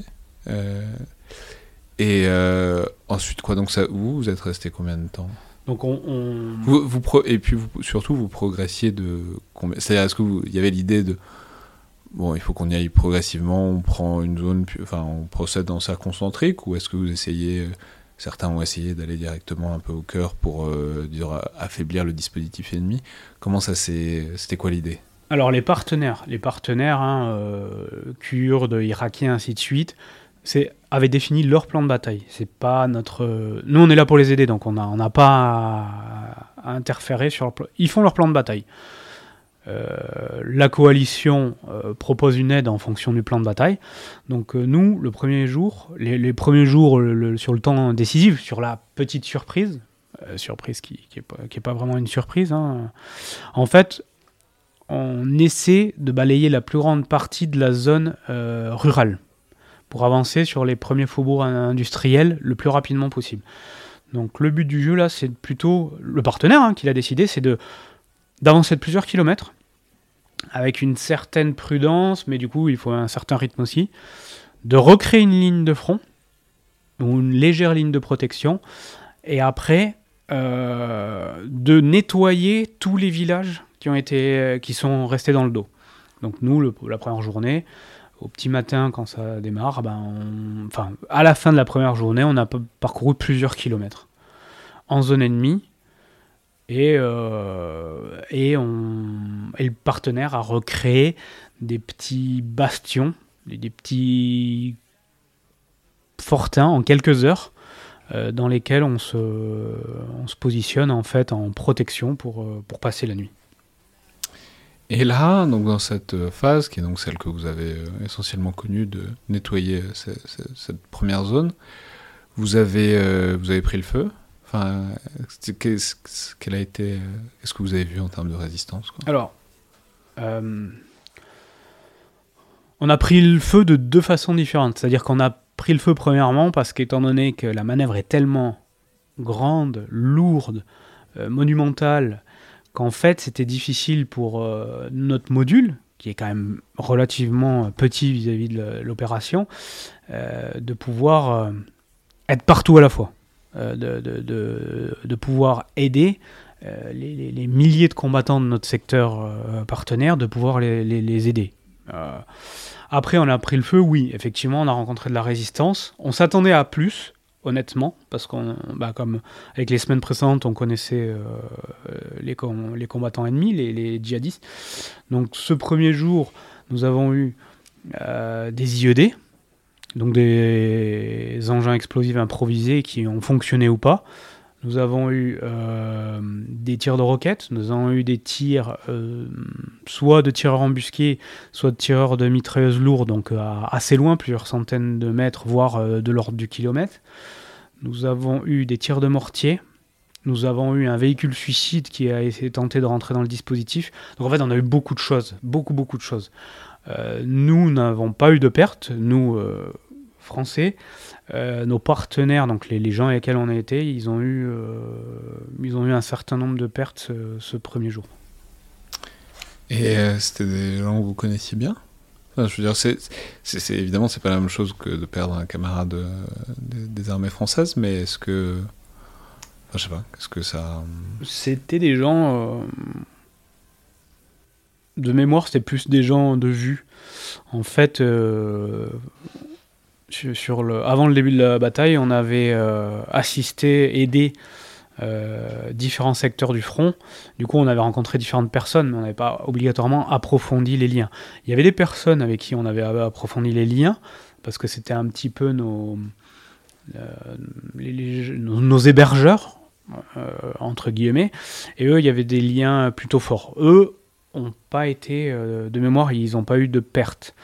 Et euh, ensuite, quoi? Donc, ça, vous, vous êtes resté combien de temps? Donc on, Vous, vous et puis surtout, vous progressiez de combien? C'est-à-dire, est-ce qu'il y avait l'idée de bon, il faut qu'on y aille progressivement, on prend une zone, enfin, on procède dans ça concentrique, ou est-ce que vous essayez, certains ont essayé d'aller directement un peu au cœur pour euh, affaiblir le dispositif ennemi Comment ça s'est, c'était quoi l'idée? Alors les partenaires, les partenaires, hein, euh, kurdes, irakiens, ainsi de suite, avaient défini leur plan de bataille. C'est pas notre. Nous, on est là pour les aider, donc on n'a pas à, interférer sur leur plan. Ils font leur plan de bataille. Euh, la coalition euh, propose une aide en fonction du plan de bataille. Donc euh, nous, le premier jour, les, premiers jours sur le temps décisif, sur la petite surprise, surprise qui n'est pas, vraiment une surprise, hein, en fait, on essaie de balayer la plus grande partie de la zone rurale pour avancer sur les premiers faubourgs industriels le plus rapidement possible. Donc le but du jeu là, c'est plutôt le partenaire hein, qui l'a décidé, c'est de d'avancer de plusieurs kilomètres avec une certaine prudence, mais du coup il faut un certain rythme aussi, de recréer une ligne de front ou une légère ligne de protection, et après euh, de nettoyer tous les villages qui ont été qui sont restés dans le dos. Donc nous, la première journée, au petit matin, quand ça démarre, ben enfin, à la fin de la première journée, on a parcouru plusieurs kilomètres en zone ennemie. Et, euh, et, on, et le partenaire a recréé des petits bastions, des, petits fortins en quelques heures, euh, dans lesquels on se, on se positionne en fait en protection pour, euh, pour passer la nuit. Et là, donc dans cette phase, qui est donc celle que vous avez essentiellement connue de nettoyer cette première zone, Vous avez, vous avez pris le feu Enfin, qu'est-ce que vous avez vu en termes de résistance Alors, euh, on a pris le feu de deux façons différentes. C'est-à-dire qu'on a pris le feu premièrement parce qu'étant donné que la manœuvre est tellement grande, lourde, euh, monumentale, qu'en fait c'était difficile pour euh, notre module, qui est quand même relativement petit vis-à-vis de l'opération, euh, de pouvoir être partout à la fois, de, de, de, pouvoir aider les, les, milliers de combattants de notre secteur partenaire, de pouvoir les, aider. après, on a pris le feu, oui, effectivement, on a rencontré de la résistance. On s'attendait à plus, honnêtement, parce qu'on, bah, comme avec les semaines précédentes, on connaissait euh, les, les, combattants ennemis, les, djihadistes. Donc ce premier jour, nous avons eu euh, des IED, donc des engins explosifs improvisés qui ont fonctionné ou pas. Nous avons eu euh, des tirs de roquettes, nous avons eu des tirs soit de tireurs embusqués, soit de tireurs de mitrailleuses lourdes, donc assez loin, plusieurs centaines de mètres, voire de l'ordre du kilomètre. Nous avons eu des tirs de mortier. Nous avons eu un véhicule suicide qui a essayé tenté de rentrer dans le dispositif. Donc en fait, on a eu beaucoup de choses, beaucoup, beaucoup de choses. Euh, nous n'avons pas eu de pertes, nous, euh, Français. Euh, nos partenaires, donc les, gens avec lesquels on a été, ils ont eu, ils ont eu un certain nombre de pertes ce, premier jour. Et c'était des gens que vous connaissiez bien? Je veux dire, c'est, c'est, évidemment, c'est pas la même chose que de perdre un camarade des, armées françaises, mais est-ce que. Enfin, je sais pas, qu'est-ce que ça. C'était des gens. Euh, de mémoire, c'était plus des gens de vue. En fait, euh, sur le... avant le début de la bataille, on avait assisté, aidé euh, différents secteurs du front. Du coup, on avait rencontré différentes personnes, mais on n'avait pas obligatoirement approfondi les liens. Il y avait des personnes avec qui on avait approfondi les liens, parce que c'était un petit peu nos, euh, nos, hébergeurs, euh, entre guillemets, et eux, il y avait des liens plutôt forts. Eux, ont pas été, euh, de mémoire, ils n'ont pas eu de pertes.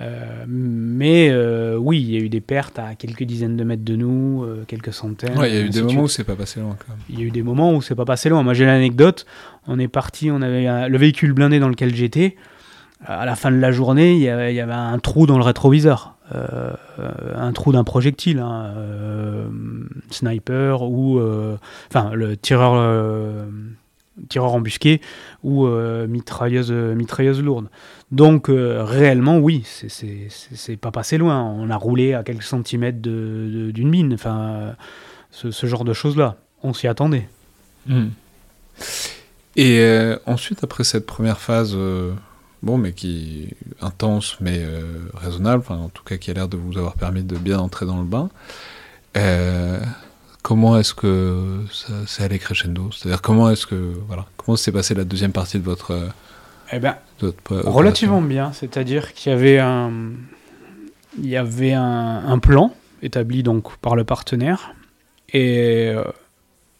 Euh, mais euh, oui, il y a eu des pertes à quelques dizaines de mètres de nous, quelques centaines. il y a eu des moments où c'est pas passé loin quand même. Il y a eu des moments où c'est pas passé loin. Moi j'ai l'anecdote, on est parti, on avait le véhicule blindé dans lequel j'étais. À la fin de la journée, il y avait, un trou dans le rétroviseur. un trou d'un projectile, hein, sniper ou enfin le tireur tireur embusqué ou euh, mitrailleuse, mitrailleuse lourde. Donc euh, réellement, oui, c'est pas passé loin. On a roulé à quelques centimètres d'une mine. Enfin, ce, genre de choses-là, on s'y attendait. Hmm. Et euh, ensuite, après cette première phase, bon, mais qui intense, mais raisonnable, en tout cas qui a l'air de vous avoir permis de bien entrer dans le bain, comment est-ce que ça s'est allé crescendo? C'est-à-dire comment est-ce que voilà, comment s'est passée la deuxième partie de votre eh ben, relativement bien. C'est-à-dire qu'il y avait un il y avait un, plan établi donc par le partenaire et euh,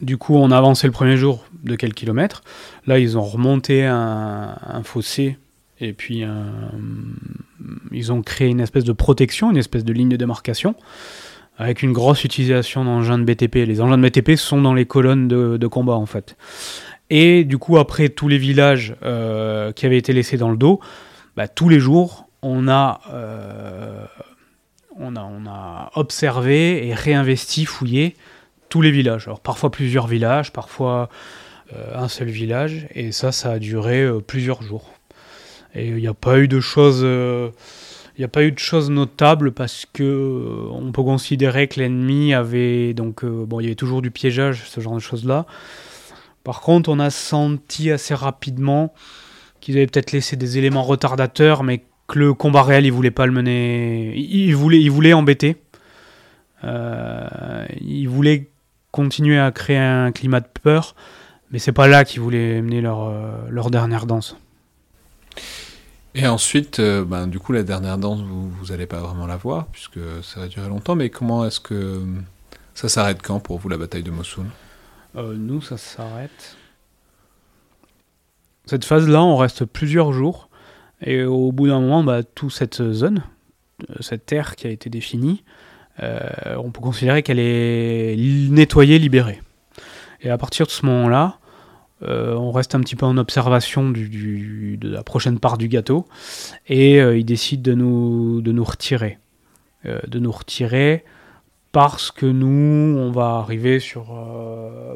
du coup on a avancé le premier jour de quelques kilomètres. Là ils ont remonté un, un fossé et puis ils ont créé une espèce de protection, une espèce de ligne de démarcation avec une grosse utilisation d'engins de BTP. Les engins de BTP sont dans les colonnes de, combat en fait. Et du coup, après tous les villages euh, qui avaient été laissés dans le dos, bah, tous les jours, on a, euh, on, a, on a observé et réinvesti, fouillé tous les villages. Alors parfois plusieurs villages, parfois euh, un seul village, et ça, ça a duré plusieurs jours. Et il n'y a pas eu de choses il n'y a pas eu de choses notables parce que euh, on peut considérer que l'ennemi avait donc euh, bon il y avait toujours du piégeage ce genre de choses là. Par contre on a senti assez rapidement qu'ils avaient peut-être laissé des éléments retardateurs mais que le combat réel il voulait pas le mener il, voulait il voulait embêter euh, il voulait continuer à créer un climat de peur mais c'est pas là qu'ils voulaient mener leur, leur dernière danse. Et ensuite, euh, ben, du coup, la dernière danse, vous n'allez pas vraiment la voir, puisque ça va durer longtemps, mais comment est-ce que ça s'arrête quand pour vous, la bataille de Mossoul? Euh, Nous, ça s'arrête. Cette phase-là, on reste plusieurs jours, et au bout d'un moment, bah, toute cette zone, euh, cette terre qui a été définie, on peut considérer qu'elle est nettoyée, libérée. Et à partir de ce moment-là, on reste un petit peu en observation de la prochaine part du gâteau et il décide de nous, de nous retirer. de nous retirer parce que nous, on va arriver sur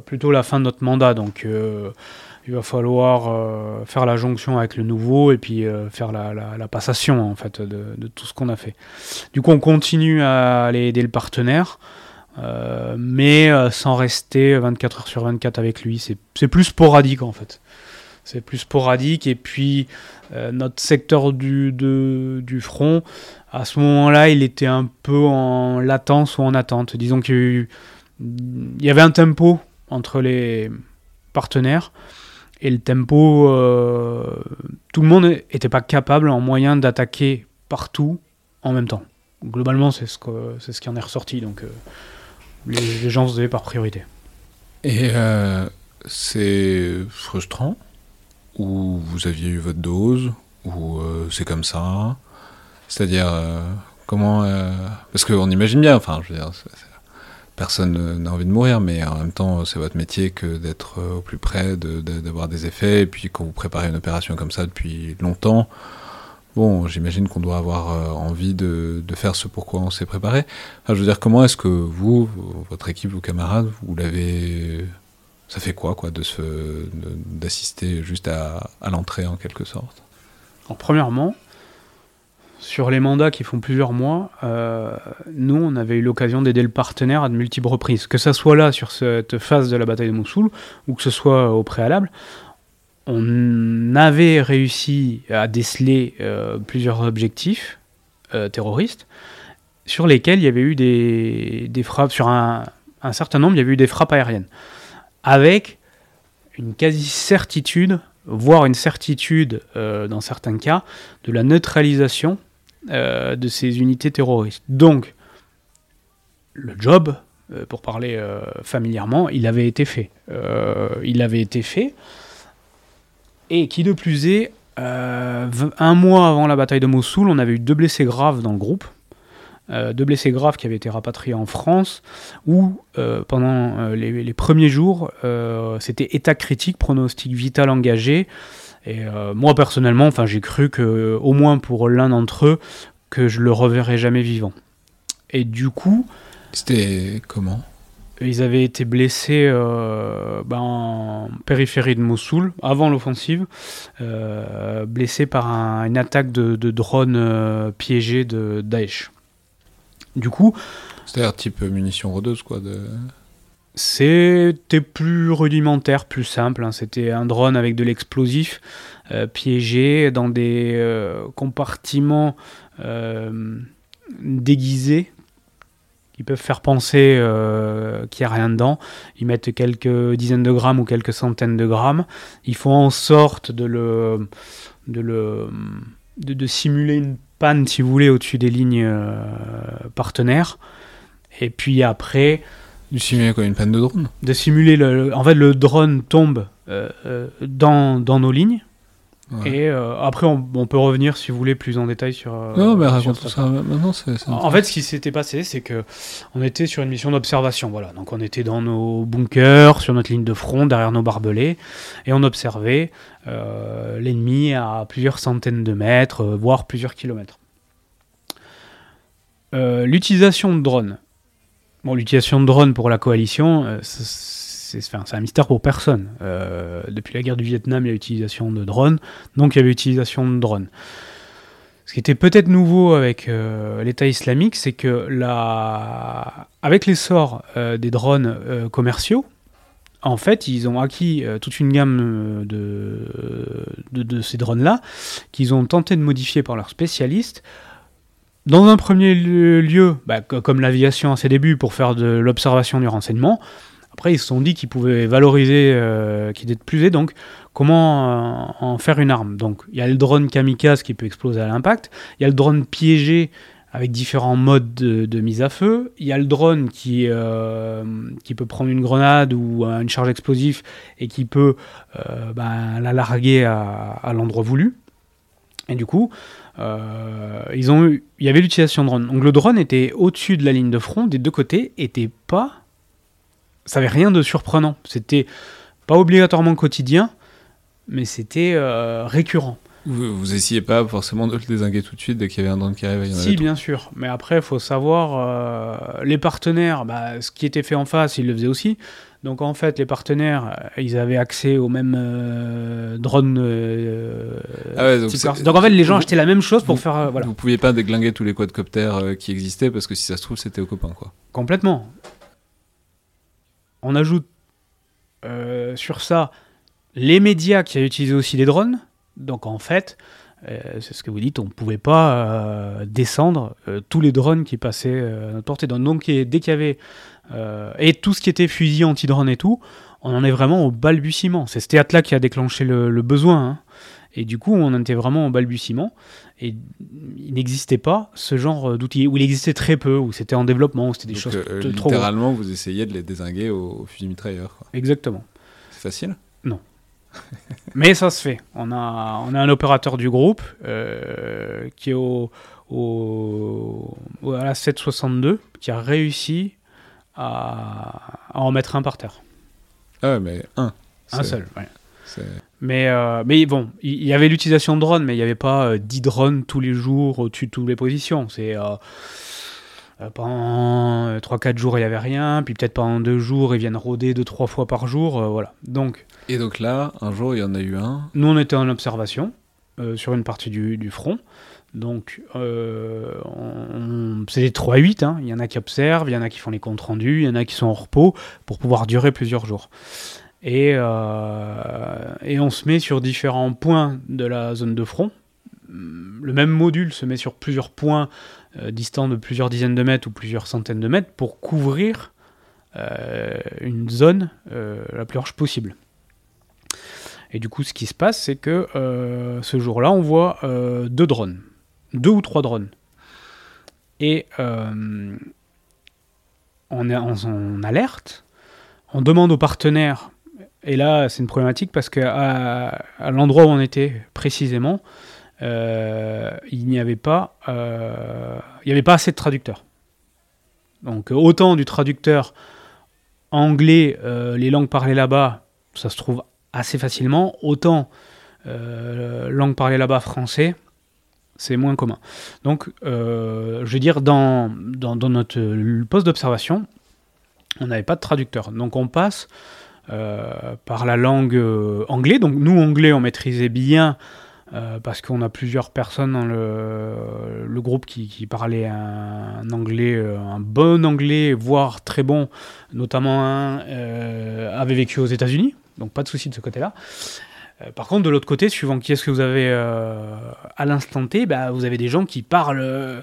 plutôt la fin de notre mandat. Donc il va falloir euh, faire la jonction avec le nouveau et puis euh, faire la, passation en fait de, tout ce qu'on a fait. Du coup, on continue à aller aider le partenaire, euh, mais sans rester 24 heures sur 24 avec lui. C'est plus sporadique en fait. C'est plus sporadique et puis notre secteur du, du front, à ce moment-là, il était un peu en latence ou en attente. Disons qu'il y avait un tempo entre les partenaires et le tempo, euh, tout le monde n'était pas capable en moyen d'attaquer partout en même temps. Globalement, c'est ce, ce qui en est ressorti. Donc, euh, les, gens se devaient par priorité. Et euh, c'est frustrant? Ou vous aviez eu votre dose? Ou c'est comme ça? C'est-à-dire, comment. parce qu'on imagine bien, enfin, je veux dire, personne n'a envie de mourir, mais en même temps, c'est votre métier que d'être euh, au plus près, d'avoir des effets. Et puis, quand vous préparez une opération comme ça depuis longtemps, bon, j'imagine qu'on doit avoir euh, envie de, faire ce pourquoi on s'est préparé. je veux dire, comment est-ce que vous, votre équipe, vos camarades, vous l'avez. Ça fait quoi, quoi, de d'assister juste à, l'entrée en quelque sorte? Alors, Premièrement, sur les mandats qui font plusieurs mois, euh, nous, on avait eu l'occasion d'aider le partenaire à de multiples reprises. Que ce soit là, sur cette phase de la bataille de Mossoul, ou que ce soit au préalable, on avait réussi à déceler euh, plusieurs objectifs euh, terroristes sur lesquels il y avait eu des, frappes, sur un, certain nombre, il y avait eu des frappes aériennes. Avec une quasi-certitude, voire une certitude dans certains cas, de la neutralisation euh, de ces unités terroristes. Donc, le job, euh, pour parler euh, familièrement, il avait été fait. il avait été fait. Et qui de plus est, un mois avant la bataille de Mossoul, on avait eu deux blessés graves dans le groupe. deux blessés graves qui avaient été rapatriés en France, où pendant les, premiers jours, c'était état critique, pronostic vital engagé, et euh, moi personnellement, enfin, j'ai cru que, au moins pour l'un d'entre eux, que je le reverrais jamais vivant. Et du coup. C'était comment? Ils avaient été blessés euh, ben, en périphérie de Mossoul, avant l'offensive, euh, blessés par une attaque de, de drone piégé de Daesh. Du coup. C'est-à-dire type munition rodeuse, quoi. De... C'était plus rudimentaire, plus simple. Hein. C'était un drone avec de l'explosif euh, piégé dans des euh, compartiments euh, déguisés qui peuvent faire penser qu'il n'y a rien dedans. Ils mettent quelques dizaines de grammes ou quelques centaines de grammes. Ils font en sorte de le, de le, de simuler une panne, si vous voulez, au-dessus des lignes partenaires. Et puis après, de simuler quoi Une panne de drone? De simuler le, En fait, le drone tombe euh, euh, dans, dans, nos lignes. Et euh, après, on, peut revenir si vous voulez plus en détail sur. non, mais raconte ça. Maintenant, en fait, ce qui s'était passé, c'est que on était sur une mission d'observation. Voilà, donc on était dans nos bunkers, sur notre ligne de front, derrière nos barbelés, et on observait l'ennemi à plusieurs centaines de mètres, voire plusieurs kilomètres. L'utilisation de drones Bon, l'utilisation de drones pour la coalition, euh, c'est un mystère pour personne. Euh, depuis la guerre du Vietnam, il y a l'utilisation de drones, donc il y avait l'utilisation de drones. Ce qui était peut-être nouveau avec euh, l'État islamique, c'est que avec l'essor des drones commerciaux, en fait, ils ont acquis toute une gamme de ces drones-là, qu'ils ont tenté de modifier par leurs spécialistes dans un premier lieu, bah, comme l'aviation à ses débuts, pour faire de l'observation du renseignement. Après, ils se sont dit qu'ils pouvaient valoriser, euh, qu'ils étaient plus donc comment euh, en faire une arme? Donc, il y a le drone kamikaze qui peut exploser à l'impact, il y a le drone piégé avec différents modes de, mise à feu, il y a le drone qui, euh, qui peut prendre une grenade ou une charge explosive et qui peut bah, la larguer à l'endroit voulu. Et du coup, ils ont il y avait l'utilisation de drone. Donc le drone était au-dessus de la ligne de front, des deux côtés, était pas, ça avait rien de surprenant. C'était pas obligatoirement quotidien, mais c'était euh, récurrent. Vous, vous essayez pas forcément de le désinguer tout de suite dès qu'il y avait un drone qui arrivait. Si, bien sûr. Mais après, il faut savoir, euh, les partenaires, bah, ce qui était fait en face, ils le faisaient aussi. Donc en fait, les partenaires, euh, ils avaient accès au même euh, drone. euh, Ah ouais, donc en fait, les gens vous- achetaient la même chose pour vous- faire. euh, voilà. Vous pouviez pas déglinguer tous les quadcoptères qui existaient parce que si ça se trouve, c'était aux copains, quoi. Complètement. On ajoute euh, sur ça les médias qui utilisé aussi des drones. Donc en fait, euh, c'est ce que vous dites, on ne pouvait pas euh, descendre tous les drones qui passaient à notre portée. Donc, et dès qu'il y avait... et tout ce qui était fusil anti-drone et tout, on en est vraiment au balbutiement. C'est ce théâtre-là qui a déclenché le, le besoin. hein. Et du coup, on en était vraiment au balbutiement. Et il n'existait pas ce genre d'outils, ou il existait très peu, ou c'était en développement, ou c'était des Donc, choses euh, trop... littéralement, vous essayez de les désinguer au, au fusil mitrailleur. quoi. Exactement. C'est facile? Mais ça se fait. On a, on a un opérateur du groupe euh, qui est au, au, à la 762 qui a réussi à, à en mettre un par terre. Ah ouais, mais un. Un seul, ouais. c'est- Mais, euh, mais bon, il y, avait l'utilisation de drones, mais il n'y avait pas euh, 10 drones tous les jours au-dessus de toutes les positions. C'est euh, euh, pendant 3-4 jours, il n'y avait rien, puis peut-être pendant 2 jours, ils viennent rôder 2-3 fois par jour. voilà. Donc, Et donc là, un jour, il y en a eu un. Nous, on était en observation sur une partie du, du front. Donc, euh, on- c'est des 3-8. hein. Il y en a qui observent, il y en a qui font les comptes rendus, il y en a qui sont en repos pour pouvoir durer plusieurs jours. Et, euh, et on se met sur différents points de la zone de front. Le même module se met sur plusieurs points euh, distants de plusieurs dizaines de mètres ou plusieurs centaines de mètres pour couvrir euh, une zone la plus large possible. Et du coup, ce qui se passe, c'est que ce jour-là, on voit deux drones, deux ou trois drones. Et on en alerte, on demande aux partenaires, et là, c'est une problématique parce qu'à à, l'endroit où on était précisément, euh, il n'y avait pas, euh, avait pas assez de traducteurs. Donc autant du traducteur anglais, euh, les langues parlées là-bas, ça se trouve assez facilement, autant langue parlée là-bas français, c'est moins commun. Donc, je veux dire, dans, dans, notre poste d'observation, on n'avait pas de traducteur. Donc, on passe par la langue euh, anglais. Donc, nous, anglais, on maîtrisait bien euh, parce qu'on a plusieurs personnes dans le, groupe qui, parlaient un, anglais, euh, un bon anglais, voire très bon. Notamment un euh, avait vécu aux États-Unis, donc pas de souci de ce côté-là. Euh, par contre, de l'autre côté, suivant qui est-ce que vous avez euh, à l'instant T, bah, vous avez des gens qui parlent, euh,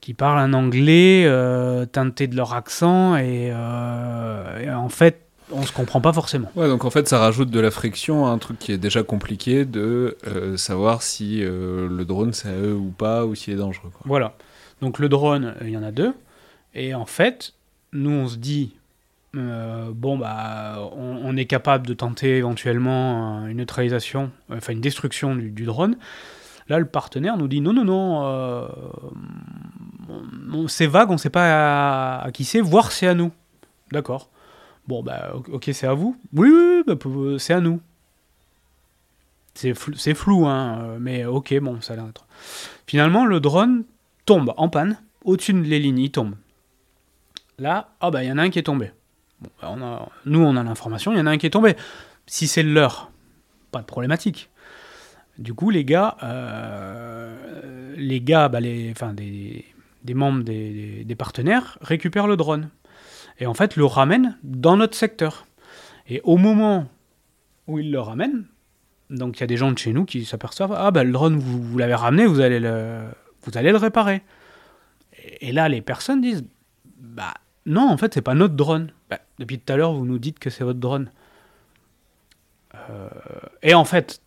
qui parlent un anglais euh, teinté de leur accent euh, et en fait, on se comprend pas forcément. Ouais, donc en fait, ça rajoute de la friction à un truc qui est déjà compliqué de euh, savoir si euh, le drone c'est à eux ou pas, ou s'il est dangereux. Quoi. Voilà. Donc le drone, euh, il y en a deux. Et en fait, nous, on se dit, bon, bah, on, on est capable de tenter éventuellement une neutralisation, enfin une destruction du, du drone. Là, le partenaire nous dit, non, non, non, on- on- c'est vague, on ne sait pas à, à qui c'est, voire c'est à nous. D'accord. Bon, bah, ok, c'est à vous Oui, oui, oui, bah, peu- c'est à nous. C'est flou, hein, euh, mais ok, bon, ça a l'air d'être. Finalement, le drone tombe en panne, au-dessus de les lignes, il tombe. Là, ah bah il y en a un qui est tombé. Bah, nous, on a l'information, il y en a un qui est tombé. Si c'est le leur, pas de problématique. Du coup, les gars, euh, les gars, bah, les, des, des membres des, des- des partenaires récupèrent le drone. Et en fait, le ramènent dans notre secteur. Et au moment où ils le ramènent, donc il y a des gens de chez nous qui s'aperçoivent ah bah le drone vous, l'avez ramené, vous allez le vous allez le réparer. Et, là les personnes disent bah non en fait c'est pas notre drone. Bah, depuis tout à l'heure vous nous dites que c'est votre drone. Euh, et en fait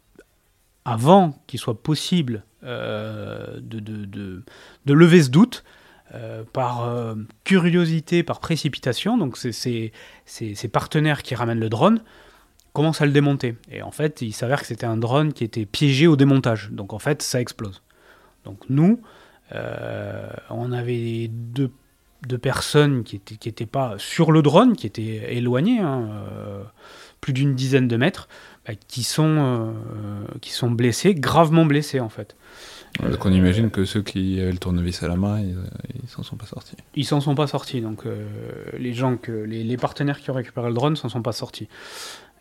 avant qu'il soit possible euh, de, de, de lever ce doute euh, par euh, curiosité, par précipitation, donc c'est ces partenaires qui ramènent le drone commence à le démonter. Et en fait, il s'avère que c'était un drone qui était piégé au démontage. Donc en fait, ça explose. Donc nous, euh, on avait deux, personnes qui n'étaient qui étaient pas sur le drone, qui étaient éloignées, hein, plus d'une dizaine de mètres, bah, qui, sont, qui sont blessés, gravement blessés en fait. Donc on imagine que ceux qui avaient le tournevis à la main, ils, ils s'en sont pas sortis. Ils s'en sont pas sortis, donc les gens les, partenaires qui ont récupéré le drone s'en sont pas sortis.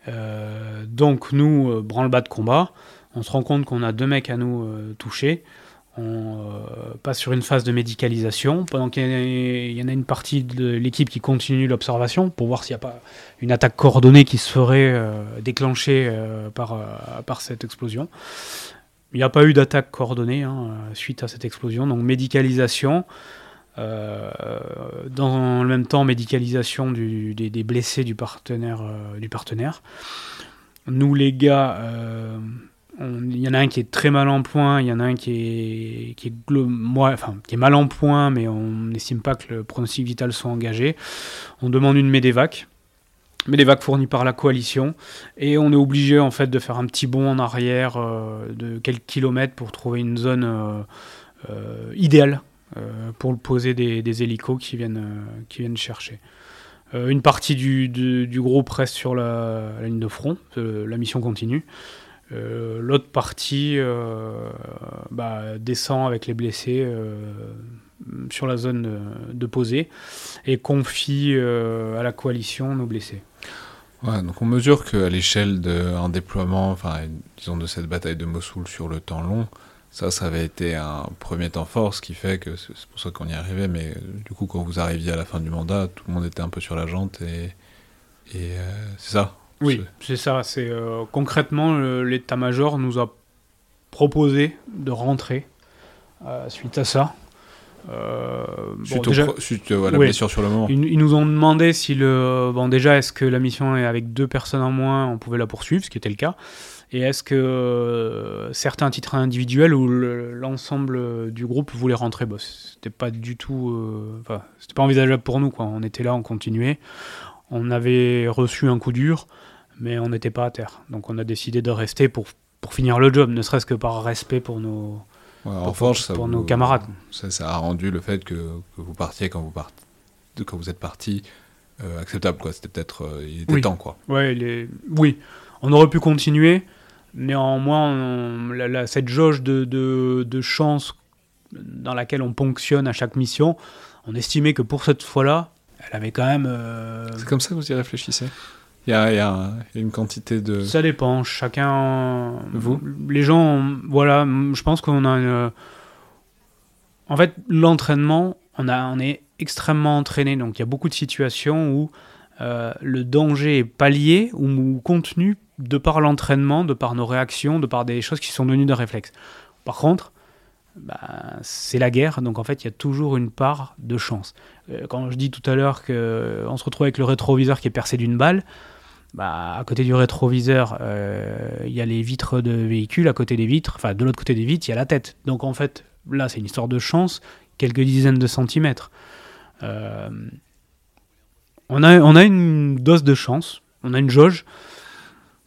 Euh, donc nous, euh, branle-bas de combat, on se rend compte qu'on a deux mecs à nous euh, toucher. On passe sur une phase de médicalisation pendant qu'il y, y, en a une partie de l'équipe qui continue l'observation pour voir s'il n'y a pas une attaque coordonnée qui se ferait déclencher par, par cette explosion. Il n'y a pas eu d'attaque coordonnée hein, suite à cette explosion, donc médicalisation. Euh, dans le même temps, médicalisation des, blessés du partenaire, euh, du partenaire. Nous, les gars, euh, il y en a un qui est très mal en point, il y en a un qui est, qui est, qui est mal en point, mais on n'estime pas que le pronostic vital soit engagé. On demande une médévac. Médévac fournie par la coalition. Et on est obligé en fait de faire un petit bond en arrière de quelques kilomètres pour trouver une zone idéale euh, pour poser des, des, hélicos qui viennent, euh, qui viennent chercher. Euh, une partie du, du, groupe reste sur la, ligne de front, la mission continue. Euh, L'autre partie euh, bah, descend avec les blessés euh, sur la zone de, de posée et confie à la coalition nos blessés. Ouais, donc on mesure qu'à l'échelle d'un déploiement, enfin disons de cette bataille de Mossoul sur le temps long, ça, ça avait été un premier temps fort, ce qui fait que c'est pour ça qu'on y arrivait. Mais du coup, quand vous arriviez à la fin du mandat, tout le monde était un peu sur la jante et, et euh, c'est ça? Oui, c'est ça. C'est euh, concrètement l'état-major nous a proposé de rentrer euh, suite à ça. Euh, suite, bon, déjà, au, suite à la blessure sur le moment. Ils, ils, nous ont demandé si le bon déjà est-ce que la mission est avec deux personnes en moins, on pouvait la poursuivre, ce qui était le cas. Et est-ce que euh, certains titres individuels ou l'ensemble du groupe voulaient rentrer? Bah, C'était pas du tout. Euh, enfin, c'était pas envisageable pour nous. Quoi. On était là, on continuait. On avait reçu un coup dur, mais on n'était pas à terre. Donc on a décidé de rester pour, pour finir le job, ne serait-ce que par respect pour nos, ouais, pour, forge, pour vous, nos camarades. Ça, ça, a rendu le fait que, que vous partiez quand vous, part... quand vous êtes parti euh, acceptable. Quoi. C'était peut-être. Euh, il était oui. temps. Quoi. Ouais. Oui, on aurait pu continuer. Néanmoins, on, la, la, cette jauge de, de, de, chance dans laquelle on ponctionne à chaque mission, on estimait que pour cette fois-là, elle avait quand même. Euh... C'est comme ça que vous y réfléchissez? Il y, a, il y, a, une quantité de. Ça dépend. Chacun. Vous Les gens. Voilà, je pense qu'on a une. En fait, l'entraînement, on, a, on est extrêmement entraîné. Donc, il y a beaucoup de situations où euh, le danger est pallié ou, ou contenu de par l'entraînement, de par nos réactions, de par des choses qui sont devenues de réflexe. Par contre, bah, c'est la guerre, donc en fait, il y a toujours une part de chance. Euh, quand je dis tout à l'heure qu'on se retrouve avec le rétroviseur qui est percé d'une balle, bah, à côté du rétroviseur, il euh, y a les vitres de véhicules, à côté des vitres, enfin de l'autre côté des vitres, il y a la tête. Donc en fait, là, c'est une histoire de chance, quelques dizaines de centimètres. Euh, on, a, on a une dose de chance, on a une jauge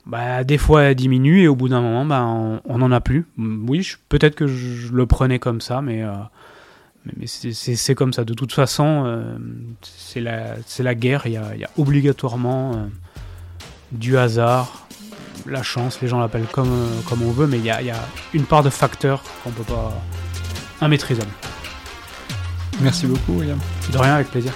bah, des fois elle diminue et au bout d'un moment bah, on n'en a plus. Oui, peut-être que je le prenais comme ça, mais, euh, mais c'est comme ça. De toute façon, c'est la, la guerre, il y a, y a, obligatoirement du hasard, la chance, les gens l'appellent comme, comme on veut, mais il y a, y a, une part de facteurs qu'on peut pas. immaîtrisable. Merci beaucoup, William. De rien, avec plaisir.